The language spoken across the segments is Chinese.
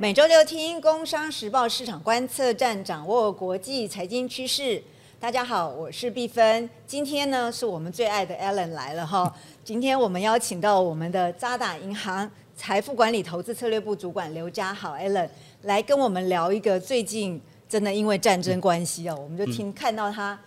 每周六听《工商时报》市场观测站，掌握国际财经趋势。大家好，我是碧芬。今天呢，是我们最爱的 Alan 来了哈。今天我们邀请到我们的渣打银行财富管理投资策略部主管刘家豪 Alan 来跟我们聊一个最近真的因为战争关系哦，我们就听看到他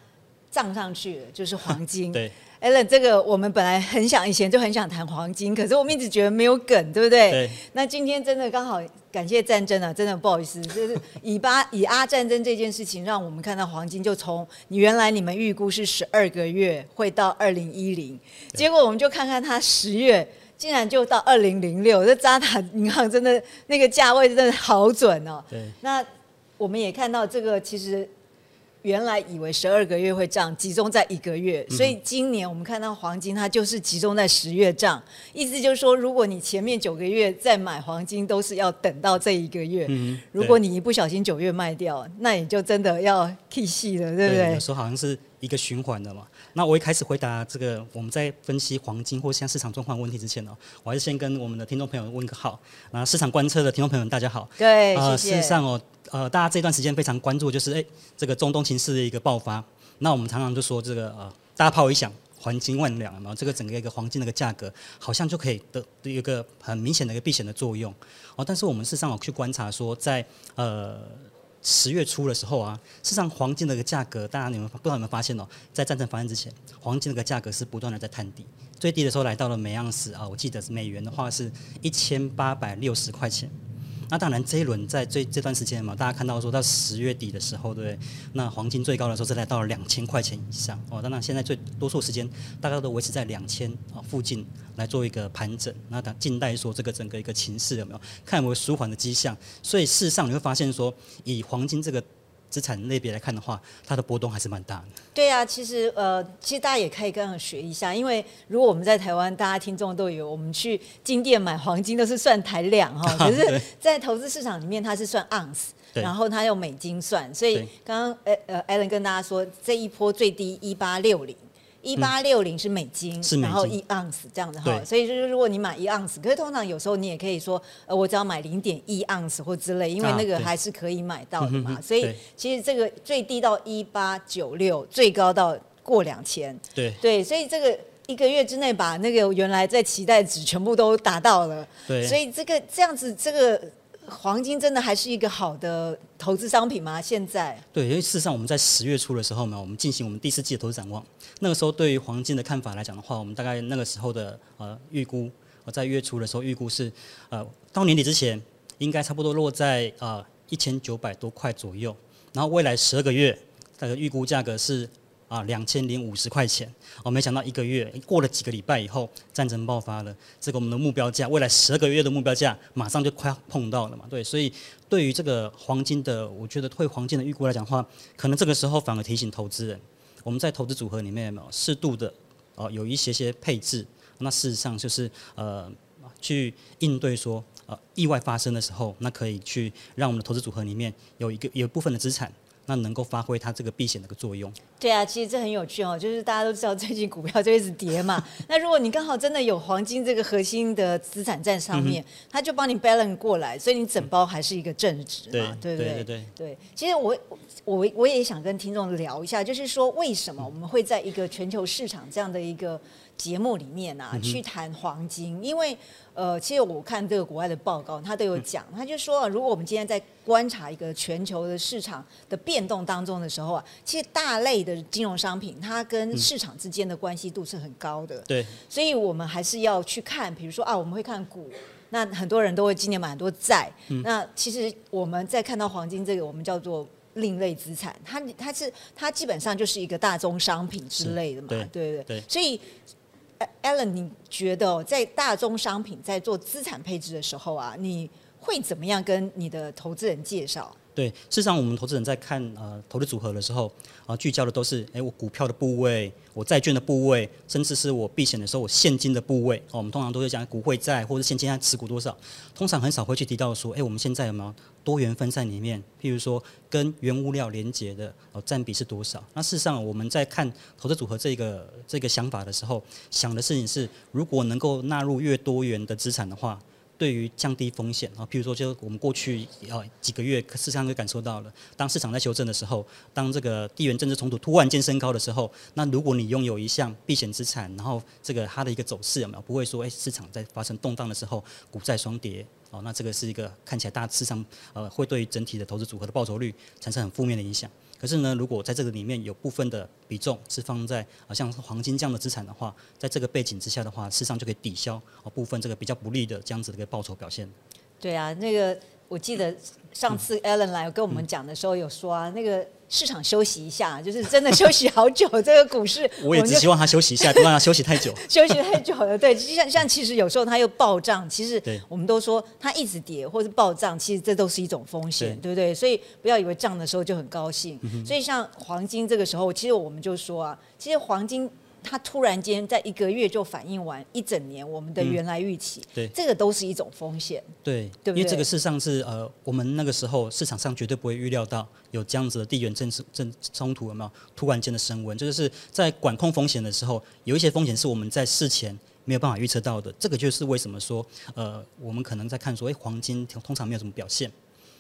涨上去了，就是黄金。对。Allen，这个我们本来很想以前就很想谈黄金，可是我们一直觉得没有梗，对不对？对。那今天真的刚好感谢战争啊，真的不好意思，就是以巴以阿战争这件事情，让我们看到黄金就从你原来你们预估是十二个月会到二零一零，结果我们就看看它十月竟然就到二零零六，这渣打银行真的那个价位真的好准哦。对。那我们也看到这个其实。原来以为十二个月会涨，集中在一个月，所以今年我们看到黄金它就是集中在十月涨，意思就是说，如果你前面九个月再买黄金，都是要等到这一个月。如果你一不小心九月卖掉，那你就真的要 K 戏了，对不对？有时候好像是一个循环的嘛。那我一开始回答这个，我们在分析黄金或现在市场状况问题之前呢，我还是先跟我们的听众朋友问个好。那，市场观测的听众朋友们，大家好。对，谢谢。事实上哦。呃，大家这段时间非常关注，就是哎，这个中东情势的一个爆发。那我们常常就说这个呃，大炮一响，黄金万两嘛，这个整个一个黄金的一个价格，好像就可以得一个很明显的一个避险的作用。哦，但是我们事实上有去观察说，在呃十月初的时候啊，事实上黄金的一个价格，大家你们不知道有没有发现哦，在战争发生之前，黄金的一个价格是不断的在探底，最低的时候来到了每盎司啊，我记得是美元的话是一千八百六十块钱。那当然，这一轮在这这段时间嘛，大家看到说到十月底的时候，对？那黄金最高的时候是来到了两千块钱以上哦。当然，现在最多数时间大概都维持在两千啊附近来做一个盘整。那等静待说这个整个一个情势有没有看有没有舒缓的迹象？所以事实上你会发现说，以黄金这个。资产类别来看的话，它的波动还是蛮大的。对啊，其实呃，其实大家也可以跟我学一下，因为如果我们在台湾，大家听众都有，我们去金店买黄金都是算台两哈，可是，在投资市场里面，它是算盎司，然后它用美金算，所以刚刚呃呃，Allen 跟大家说，这一波最低一八六零。一八六零是美金，然后一盎司这样子哈，所以就是如果你买一盎司，可是通常有时候你也可以说，呃，我只要买零点一盎司或之类，因为那个还是可以买到的嘛。所以其实这个最低到一八九六，最高到过两千。对对，所以这个一个月之内把那个原来在期待值全部都达到了。对，所以这个这样子这个。黄金真的还是一个好的投资商品吗？现在对，因为事实上我们在十月初的时候呢，我们进行我们第四季的投资展望。那个时候对于黄金的看法来讲的话，我们大概那个时候的呃预估，我在月初的时候预估是呃到年底之前应该差不多落在呃一千九百多块左右，然后未来十二个月大概预估价格是。啊，两千零五十块钱，我没想到一个月过了几个礼拜以后，战争爆发了，这个我们的目标价，未来十二个月的目标价，马上就快要碰到了嘛。对，所以对于这个黄金的，我觉得对黄金的预估来讲的话，可能这个时候反而提醒投资人，我们在投资组合里面适度的哦，有一些些配置，那事实上就是呃，去应对说呃意外发生的时候，那可以去让我们的投资组合里面有一个有部分的资产。那能够发挥它这个避险的一个作用。对啊，其实这很有趣哦，就是大家都知道最近股票就一直跌嘛。那如果你刚好真的有黄金这个核心的资产在上面，它就帮你 balance 过来，所以你整包还是一个正值嘛，对不对？对对对。其实我我我也想跟听众聊一下，就是说为什么我们会在一个全球市场这样的一个。节目里面啊，去谈黄金，因为呃，其实我看这个国外的报告，他都有讲，他就说，如果我们今天在观察一个全球的市场的变动当中的时候啊，其实大类的金融商品，它跟市场之间的关系度是很高的。对，所以我们还是要去看，比如说啊，我们会看股，那很多人都会今年买很多债，那其实我们在看到黄金这个，我们叫做另类资产，它它是它基本上就是一个大宗商品之类的嘛，对对？对，所以。Allen，你觉得在大宗商品在做资产配置的时候啊，你会怎么样跟你的投资人介绍？对，事实上，我们投资人在看呃投资组合的时候，啊，聚焦的都是哎我股票的部位，我债券的部位，甚至是我避险的时候我现金的部位。我们通常都会讲股汇债或者现金它持股多少，通常很少会去提到说，哎，我们现在有没有多元分散里面，譬如说跟原物料连接的哦占比是多少？那事实上我们在看投资组合这个这个想法的时候，想的事情是，如果能够纳入越多元的资产的话。对于降低风险啊，譬如说，就我们过去啊几个月，事实上就感受到了，当市场在修正的时候，当这个地缘政治冲突突然间升高的时候，那如果你拥有一项避险资产，然后这个它的一个走势有没有不会说，哎，市场在发生动荡的时候，股债双跌哦，那这个是一个看起来大致上呃会对整体的投资组合的报酬率产生很负面的影响。可是呢，如果在这个里面有部分的比重是放在啊像黄金这样的资产的话，在这个背景之下的话，事实上就可以抵消啊部分这个比较不利的这样子的一个报酬表现。对啊，那个我记得上次 Alan 来跟我们讲的时候有说啊，那个。市场休息一下，就是真的休息好久。这个股市，我也只希望它休息一下，不让它休息太久。休息太久了，对，像像其实有时候它又暴涨，其实我们都说它一直跌或者暴涨，其实这都是一种风险，对不对？所以不要以为涨的时候就很高兴。所以像黄金这个时候，其实我们就说啊，其实黄金。它突然间在一个月就反映完一整年我们的原来预期，对，这个都是一种风险，对，对，因为这个事实上是呃，我们那个时候市场上绝对不会预料到有这样子的地缘政治政冲突有没有？突然间的升温，这就是在管控风险的时候，有一些风险是我们在事前没有办法预测到的，这个就是为什么说呃，我们可能在看说，哎，黄金通常没有什么表现，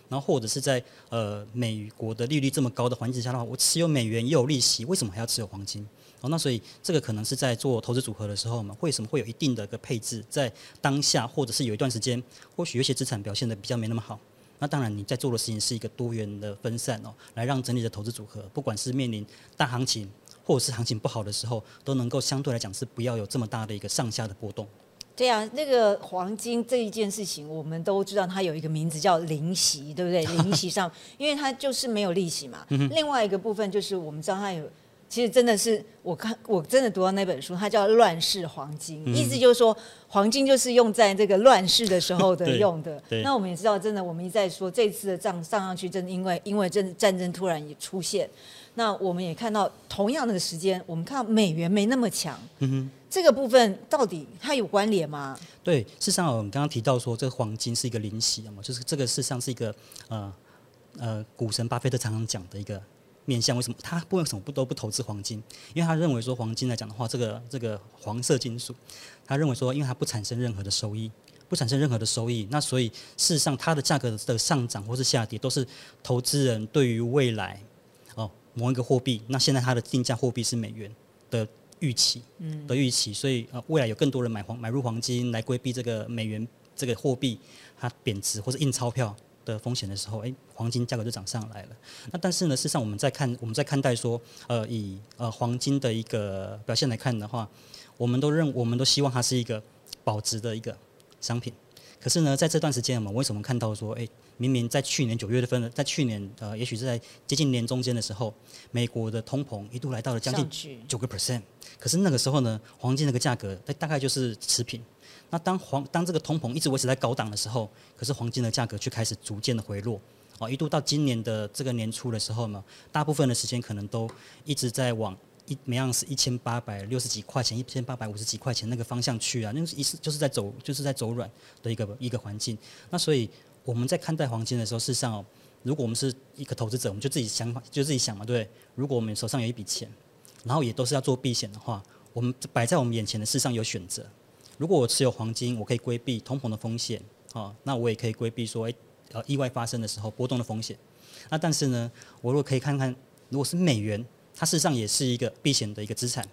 然后或者是在呃美国的利率这么高的环境下的话，我持有美元也有利息，为什么还要持有黄金？哦，那所以这个可能是在做投资组合的时候嘛，为什么会有一定的一个配置在当下，或者是有一段时间，或许有些资产表现的比较没那么好。那当然你在做的事情是一个多元的分散哦，来让整体的投资组合，不管是面临大行情或者是行情不好的时候，都能够相对来讲是不要有这么大的一个上下的波动。对啊，那个黄金这一件事情，我们都知道它有一个名字叫零息，对不对？零息上，因为它就是没有利息嘛。另外一个部分就是我们知道它有。其实真的是，我看我真的读到那本书，它叫《乱世黄金》，意思就是说，黄金就是用在这个乱世的时候的 用的。那我们也知道，真的，我们一再说，这次的涨上上去，真的因为因为真战争突然也出现。那我们也看到，同样的时间，我们看到美元没那么强。嗯哼，这个部分到底它有关联吗？对，事实上我们刚刚提到说，这个黄金是一个灵息嘛，就是这个事实上是一个呃呃，股神巴菲特常常讲的一个。面向为什么他不为什么不都不投资黄金？因为他认为说黄金来讲的话，这个这个黄色金属，他认为说，因为它不产生任何的收益，不产生任何的收益，那所以事实上它的价格的上涨或是下跌，都是投资人对于未来哦某一个货币，那现在它的定价货币是美元的预期，嗯，的预期，所以呃未来有更多人买黄买入黄金来规避这个美元这个货币它贬值或者印钞票。的风险的时候，哎，黄金价格就涨上来了。那但是呢，事实上我们在看，我们在看待说，呃，以呃黄金的一个表现来看的话，我们都认，我们都希望它是一个保值的一个商品。可是呢，在这段时间，我们为什么看到说，哎，明明在去年九月份，在去年呃，也许是在接近年中间的时候，美国的通膨一度来到了将近九个 percent，可是那个时候呢，黄金那个价格，它大概就是持平。那当黄当这个通膨一直维持在高档的时候，可是黄金的价格却开始逐渐的回落，哦，一度到今年的这个年初的时候呢，大部分的时间可能都一直在往一每样是一千八百六十几块钱、一千八百五十几块钱那个方向去啊，那个意思就是在走就是在走软的一个一个环境。那所以我们在看待黄金的时候，事实上哦，如果我们是一个投资者，我们就自己想法就自己想嘛，对，如果我们手上有一笔钱，然后也都是要做避险的话，我们摆在我们眼前的事实上有选择。如果我持有黄金，我可以规避通膨的风险，啊，那我也可以规避说，哎，呃，意外发生的时候波动的风险。那但是呢，我如果可以看看，如果是美元，它事实上也是一个避险的一个资产，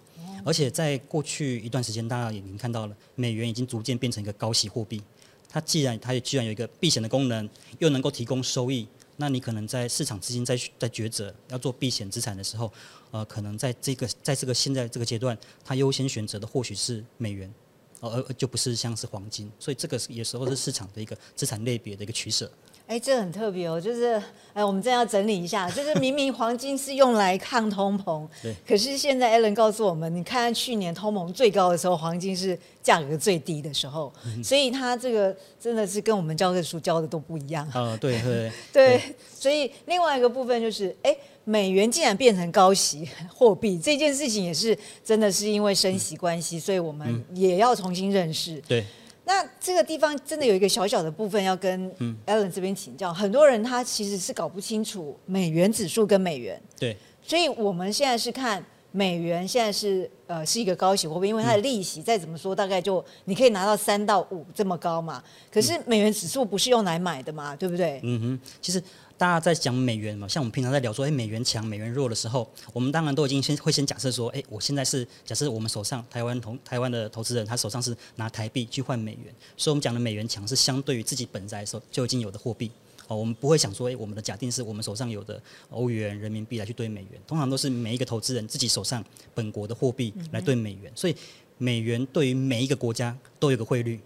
而且在过去一段时间，大家也已经看到了，美元已经逐渐变成一个高息货币。它既然它也居然有一个避险的功能，又能够提供收益，那你可能在市场资金在在抉择要做避险资产的时候，呃，可能在这个在这个现在这个阶段，它优先选择的或许是美元。而而就不是像是黄金，所以这个有时候是市场的一个资产类别的一个取舍。哎，这很特别哦，就是哎，我们这样要整理一下，就是明明黄金是用来抗通膨，对，可是现在 Allen 告诉我们，你看去年通膨最高的时候，黄金是价格最低的时候，所以它这个真的是跟我们教科书教的都不一样。啊，对 对对，所以另外一个部分就是，哎。美元竟然变成高息货币，这件事情也是真的是因为升息关系，所以我们也要重新认识。对，那这个地方真的有一个小小的部分要跟 Allen 这边请教，很多人他其实是搞不清楚美元指数跟美元。对，所以我们现在是看美元现在是呃是一个高息货币，因为它的利息再怎么说大概就你可以拿到三到五这么高嘛。可是美元指数不是用来买的嘛，对不对？嗯哼，其实大家在讲美元嘛，像我们平常在聊说，哎，美元强、美元弱的时候，我们当然都已经先会先假设说，哎，我现在是假设我们手上台湾投台湾的投资人，他手上是拿台币去换美元，所以我们讲的美元强是相对于自己本在时候就已经有的货币。哦，我们不会想说，哎，我们的假定是我们手上有的欧元、人民币来去兑美元，通常都是每一个投资人自己手上本国的货币来兑美元，所以美元对于每一个国家都有个汇率，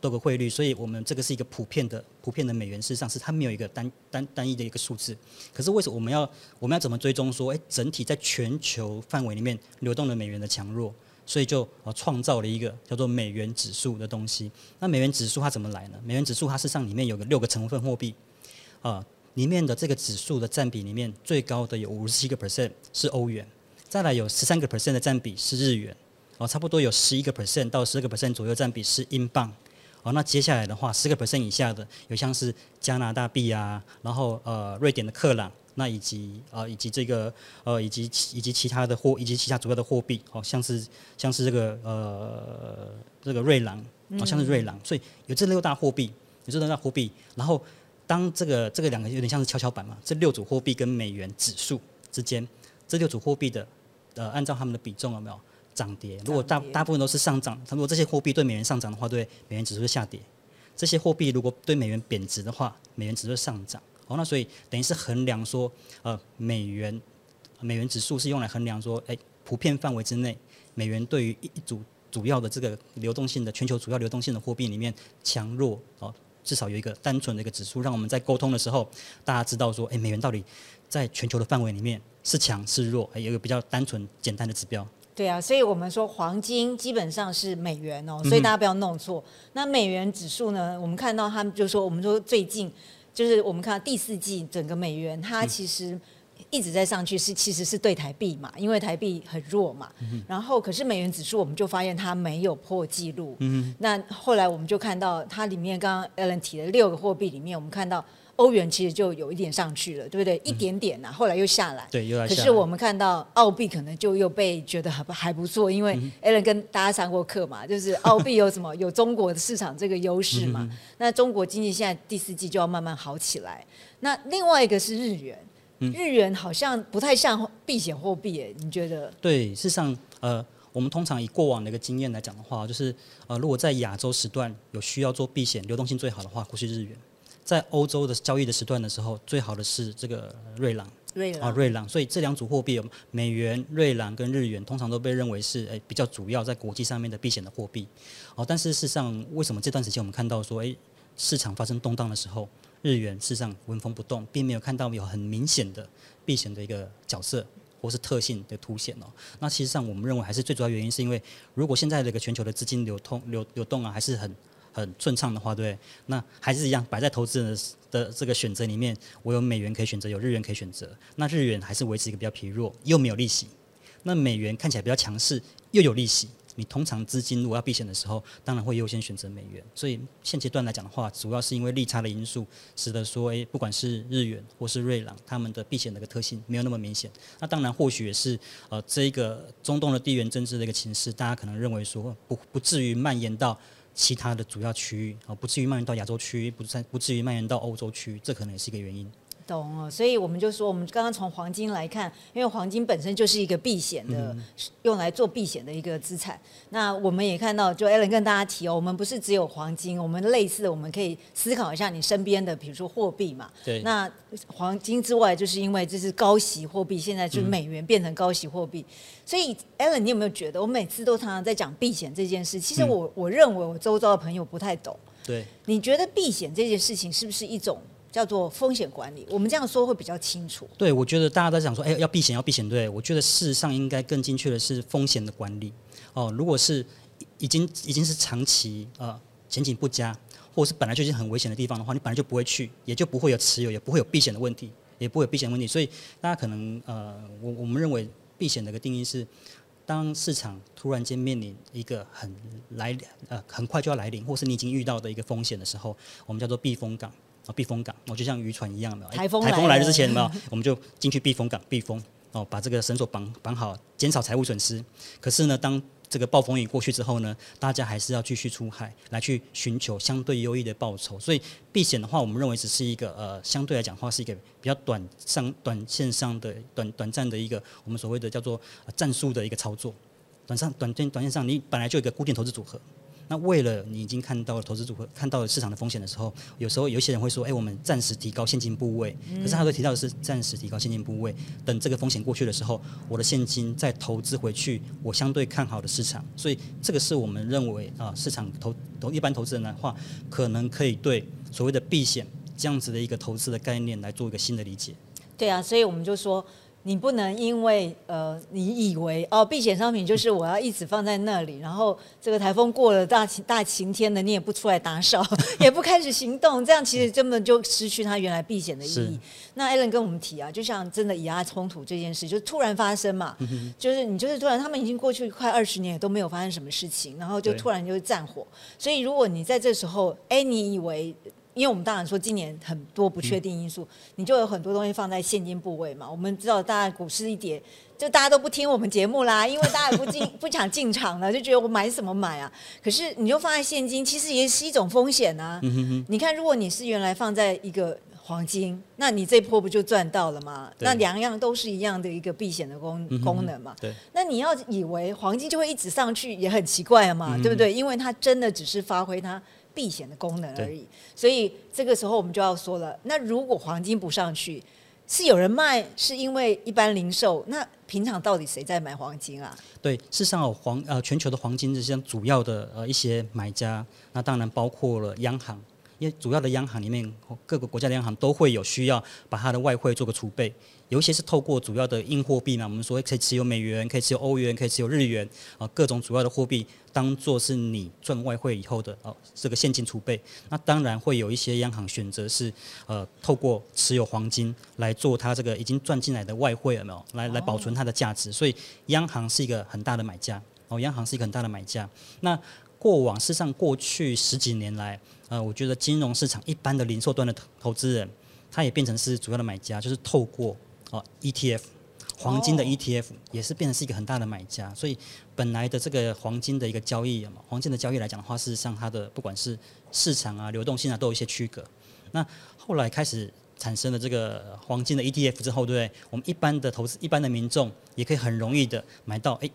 多个汇率，所以我们这个是一个普遍的、普遍的美元，事实上是它没有一个单单单一的一个数字。可是为什么我们要我们要怎么追踪说，哎，整体在全球范围里面流动的美元的强弱？所以就呃创造了一个叫做美元指数的东西。那美元指数它怎么来呢？美元指数它事实上里面有个六个成分货币。啊，里面的这个指数的占比里面最高的有五十七个 percent 是欧元，再来有十三个 percent 的占比是日元，哦，差不多有十一个 percent 到十二个 percent 左右占比是英镑，哦，那接下来的话十个 percent 以下的有像是加拿大币啊，然后呃瑞典的克朗，那以及呃以及这个呃以及以及其他的货以及其他主要的货币，哦，像是像是这个呃这个瑞郎，哦像是瑞郎，所以有这六大货币，有这六大货币，然后。当这个这个两个有点像是跷跷板嘛，这六组货币跟美元指数之间，这六组货币的呃，按照他们的比重有没有涨跌？如果大大部分都是上涨，如果这些货币对美元上涨的话，对美元指数下跌；这些货币如果对美元贬值的话，美元指数上涨。哦，那所以等于是衡量说，呃，美元美元指数是用来衡量说，哎，普遍范围之内，美元对于一组主要的这个流动性的全球主要流动性的货币里面强弱哦。至少有一个单纯的一个指数，让我们在沟通的时候，大家知道说，哎，美元到底在全球的范围里面是强是弱，还有一个比较单纯简单的指标。对啊，所以我们说黄金基本上是美元哦，所以大家不要弄错。那美元指数呢，我们看到他们就说，我们说最近就是我们看到第四季整个美元它其实。一直在上去是其实是对台币嘛，因为台币很弱嘛。然后可是美元指数我们就发现它没有破纪录。那后来我们就看到它里面刚刚 Ellen 提的六个货币里面，我们看到欧元其实就有一点上去了，对不对？一点点呐，后来又下来。对，又来。可是我们看到澳币可能就又被觉得还还不错，因为 Ellen 跟大家上过课嘛，就是澳币有什么 有中国的市场这个优势嘛。那中国经济现在第四季就要慢慢好起来。那另外一个是日元。日元好像不太像避险货币，诶，你觉得？对，事实上，呃，我们通常以过往的一个经验来讲的话，就是呃，如果在亚洲时段有需要做避险、流动性最好的话，会是日元；在欧洲的交易的时段的时候，最好的是这个瑞郎。瑞郎啊，瑞郎。所以这两组货币，美元、瑞郎跟日元，通常都被认为是诶比较主要在国际上面的避险的货币。哦，但是事实上，为什么这段时间我们看到说，诶，市场发生动荡的时候？日元事实上纹风不动，并没有看到有很明显的避险的一个角色或是特性的凸显哦。那其实上我们认为还是最主要原因是因为，如果现在这个全球的资金流通流流动啊还是很很顺畅的话，对，那还是一样摆在投资人的的这个选择里面，我有美元可以选择，有日元可以选择。那日元还是维持一个比较疲弱，又没有利息；那美元看起来比较强势，又有利息。你通常资金如果要避险的时候，当然会优先选择美元。所以现阶段来讲的话，主要是因为利差的因素，使得说，诶，不管是日元或是瑞郎，他们的避险的一个特性没有那么明显。那当然或许也是呃，这一个中东的地缘政治的一个情势，大家可能认为说不不至于蔓延到其他的主要区域，啊，不至于蔓延到亚洲区，不在不至于蔓延到欧洲区，这可能也是一个原因。懂哦，所以我们就说，我们刚刚从黄金来看，因为黄金本身就是一个避险的，用来做避险的一个资产。那我们也看到，就 Allen 跟大家提哦，我们不是只有黄金，我们类似的，我们可以思考一下你身边的，比如说货币嘛。对。那黄金之外，就是因为这是高息货币，现在就是美元变成高息货币，所以 Allen，你有没有觉得，我每次都常常在讲避险这件事，其实我我认为我周遭的朋友不太懂。对。你觉得避险这件事情是不是一种？叫做风险管理，我们这样说会比较清楚。对，我觉得大家都讲说，哎，要避险，要避险。对，我觉得事实上应该更精确的是风险的管理。哦，如果是已经已经是长期呃前景不佳，或者是本来就已经很危险的地方的话，你本来就不会去，也就不会有持有，也不会有避险的问题，也不会有避险问题。所以大家可能呃，我我们认为避险的一个定义是，当市场突然间面临一个很来呃很快就要来临，或是你已经遇到的一个风险的时候，我们叫做避风港。避风港，我就像渔船一样的，台风台风来了之前，有没有？我们就进去避风港避风。哦，把这个绳索绑绑好，减少财务损失。可是呢，当这个暴风雨过去之后呢，大家还是要继续出海来去寻求相对优异的报酬。所以避险的话，我们认为只是一个呃，相对来讲话是一个比较短上短线上的短短暂的一个我们所谓的叫做战术的一个操作。短上短线短线上，你本来就有一个固定投资组合。那为了你已经看到了投资组合，看到了市场的风险的时候，有时候有一些人会说：“哎，我们暂时提高现金部位。”可是他会提到的是暂时提高现金部位，等这个风险过去的时候，我的现金再投资回去我相对看好的市场。所以这个是我们认为啊，市场投投一般投资人的话，可能可以对所谓的避险这样子的一个投资的概念来做一个新的理解。对啊，所以我们就说。你不能因为呃，你以为哦，避险商品就是我要一直放在那里，然后这个台风过了大晴大晴天的，你也不出来打扫，也不开始行动，这样其实根本就失去它原来避险的意义。那 Allen 跟我们提啊，就像真的以牙冲突这件事，就突然发生嘛，就是你就是突然，他们已经过去快二十年都没有发生什么事情，然后就突然就战火。所以如果你在这时候，哎，你以为。因为我们当然说今年很多不确定因素，你就有很多东西放在现金部位嘛。我们知道，大家股市一跌，就大家都不听我们节目啦，因为大家也不进不想进场了，就觉得我买什么买啊？可是你就放在现金，其实也是一种风险啊。你看，如果你是原来放在一个黄金，那你这波不就赚到了吗？那两样都是一样的一个避险的功功能嘛。对。那你要以为黄金就会一直上去，也很奇怪嘛，对不对？因为它真的只是发挥它。避险的功能而已，所以这个时候我们就要说了，那如果黄金不上去，是有人卖，是因为一般零售，那平常到底谁在买黄金啊？对，事实上黄呃全球的黄金这些主要的呃一些买家，那当然包括了央行，因为主要的央行里面各个国家的央行都会有需要把它的外汇做个储备。有一些是透过主要的硬货币嘛，我们说可以持有美元，可以持有欧元，可以持有日元，啊，各种主要的货币当做是你赚外汇以后的哦这个现金储备。那当然会有一些央行选择是呃透过持有黄金来做它这个已经赚进来的外汇有没有？来来保存它的价值。所以央行是一个很大的买家哦，央行是一个很大的买家。那过往事实上过去十几年来，呃，我觉得金融市场一般的零售端的投投资人，他也变成是主要的买家，就是透过哦，ETF，黄金的 ETF 也是变成是一个很大的买家，所以本来的这个黄金的一个交易嘛，黄金的交易来讲的话，事实上它的不管是市场啊、流动性啊，都有一些区隔。那后来开始产生了这个黄金的 ETF 之后，对不对？我们一般的投资、一般的民众也可以很容易的买到，哎，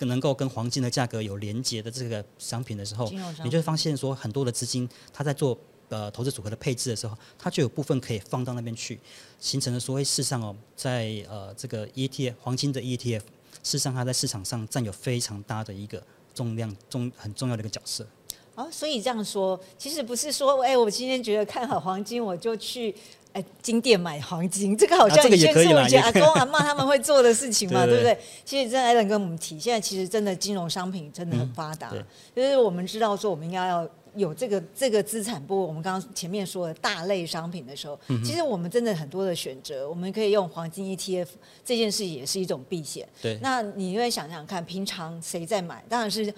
能够跟黄金的价格有连接的这个商品的时候，你就会发现说，很多的资金它在做。呃，投资组合的配置的时候，它就有部分可以放到那边去，形成了所谓事实上哦，在呃这个 ETF 黄金的 ETF，事实上它在市场上占有非常大的一个重量重很重要的一个角色。哦，所以这样说，其实不是说，哎，我今天觉得看好黄金，我就去哎金店买黄金，这个好像以前是我以前阿公阿妈他们会做的事情嘛，对不对？其实真的艾伦跟我们提，现在其实真的金融商品真的很发达，就是我们知道说，我们应该要。有这个这个资产部，我们刚刚前面说的大类商品的时候，其实我们真的很多的选择，我们可以用黄金 ETF 这件事也是一种避险。对，那你因为想想看，平常谁在买？当然是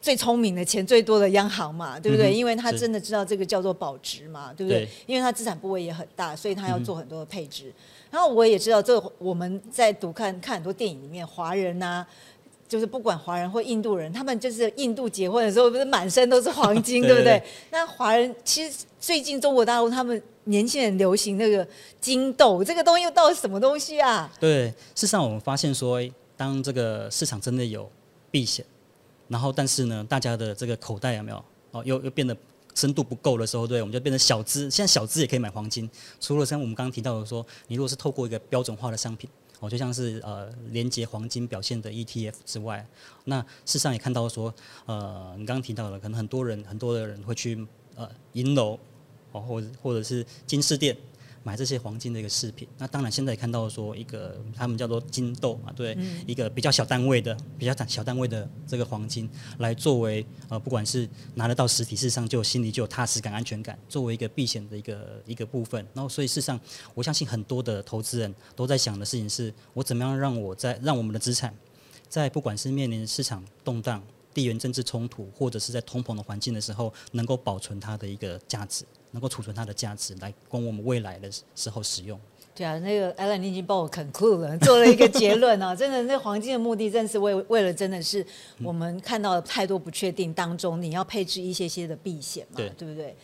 最聪明的、钱最多的央行嘛，对不对？因为他真的知道这个叫做保值嘛，对不对？因为他资产部位也很大，所以他要做很多的配置。然后我也知道，这我们在读看看很多电影里面，华人呐。就是不管华人或印度人，他们就是印度结婚的时候，不是满身都是黄 金，对不对？那华人其实最近中国大陆他们年轻人流行那个金豆，这个东西又到底什么东西啊？对，事实上我们发现说，当这个市场真的有避险，然后但是呢，大家的这个口袋有没有哦，又又变得深度不够的时候，对，我们就变成小资。现在小资也可以买黄金，除了像我们刚刚提到的说，你如果是透过一个标准化的商品。哦，就像是呃连接黄金表现的 ETF 之外，那事实上也看到说，呃，你刚刚提到了，可能很多人很多的人会去呃银楼，哦，或者或者是金饰店。买这些黄金的一个饰品，那当然现在也看到说一个他们叫做金豆啊，对，一个比较小单位的、比较小单位的这个黄金，来作为呃不管是拿得到实体，事实上就心里就有踏实感、安全感，作为一个避险的一个一个部分。然后所以事实上，我相信很多的投资人都在想的事情是，我怎么样让我在让我们的资产，在不管是面临市场动荡、地缘政治冲突，或者是在通膨的环境的时候，能够保存它的一个价值。能够储存它的价值，来供我们未来的时候使用。对啊，那个 Alan 你已经帮我 conclude 了，做了一个结论啊！真的，那黄金的目的，真是为为了，真的是我们看到太多不确定当中，你要配置一些些的避险嘛，对不对？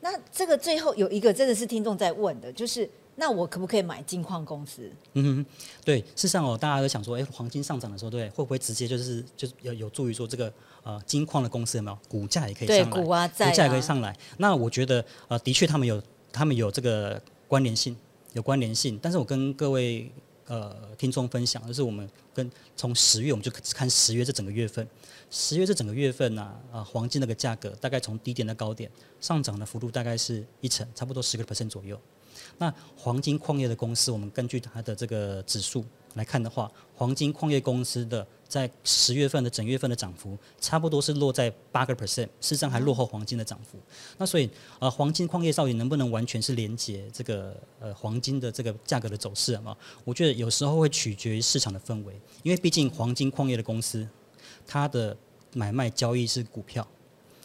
那这个最后有一个真的是听众在问的，就是那我可不可以买金矿公司？嗯，对，事实上哦，大家都想说，哎，黄金上涨的时候，对，会不会直接就是就是有有助于说这个呃金矿的公司有没有股价也可以上来，股啊，股价也可以上来？那我觉得呃，的确他们有他们有这个关联性。有关联性，但是我跟各位呃听众分享，就是我们跟从十月我们就看十月这整个月份，十月这整个月份呢，啊黄金那个价格大概从低点到高点上涨的幅度大概是一成，差不多十个 percent 左右。那黄金矿业的公司，我们根据它的这个指数来看的话，黄金矿业公司的。在十月份的整月份的涨幅，差不多是落在八个 percent，事实上还落后黄金的涨幅。那所以，呃，黄金矿业到底能不能完全是连接这个呃黄金的这个价格的走势啊？我觉得有时候会取决于市场的氛围，因为毕竟黄金矿业的公司，它的买卖交易是股票，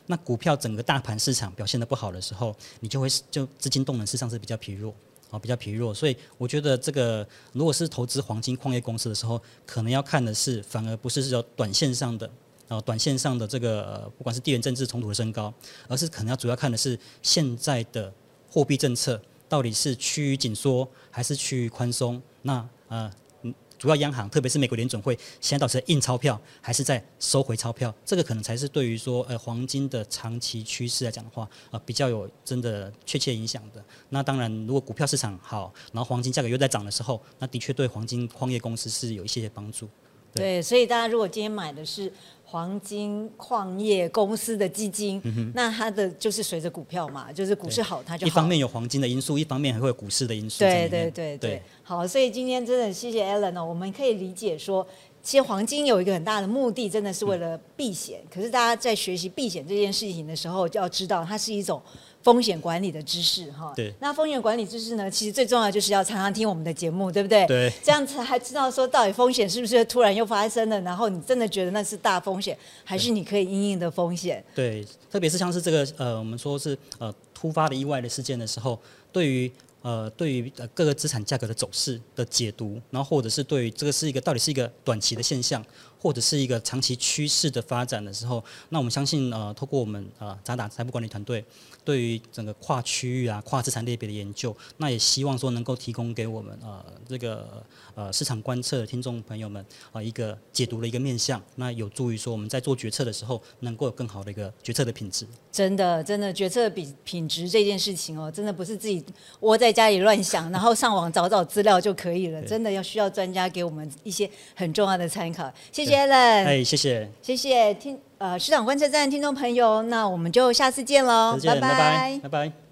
那股票整个大盘市场表现的不好的时候，你就会就资金动能事实上是比较疲弱。啊，比较疲弱，所以我觉得这个如果是投资黄金矿业公司的时候，可能要看的是，反而不是说短线上的，啊，短线上的这个不管是地缘政治冲突的升高，而是可能要主要看的是现在的货币政策到底是趋于紧缩还是趋于宽松。那呃。主要央行，特别是美国联准会，现在到底在印钞票，还是在收回钞票？这个可能才是对于说，呃，黄金的长期趋势来讲的话，呃，比较有真的确切影响的。那当然，如果股票市场好，然后黄金价格又在涨的时候，那的确对黄金矿业公司是有一些帮助。对，所以大家如果今天买的是。黄金矿业公司的基金，那它的就是随着股票嘛，就是股市好，它就一方面有黄金的因素，一方面还会有股市的因素。对对对对，好，所以今天真的谢谢 Alan 哦，我们可以理解说，其实黄金有一个很大的目的，真的是为了避险。可是大家在学习避险这件事情的时候，就要知道它是一种。风险管理的知识，哈，对。那风险管理知识呢？其实最重要就是要常常听我们的节目，对不对？对。这样子还知道说到底风险是不是突然又发生了，然后你真的觉得那是大风险，还是你可以应应的风险？对，特别是像是这个呃，我们说是呃突发的意外的事件的时候，对于呃对于呃各个资产价格的走势的解读，然后或者是对于这个是一个到底是一个短期的现象，或者是一个长期趋势的发展的时候，那我们相信呃，透过我们呃渣打财富管理团队。对于整个跨区域啊、跨资产类别的研究，那也希望说能够提供给我们呃这个呃市场观测的听众朋友们啊一个解读的一个面向，那有助于说我们在做决策的时候能够有更好的一个决策的品质。真的，真的决策比品质这件事情哦，真的不是自己窝在家里乱想，然后上网找找资料就可以了。真的要需要专家给我们一些很重要的参考。谢谢 Allen，哎，谢谢，谢谢听。呃，市场观测站听众朋友，那我们就下次见喽，拜拜，拜拜。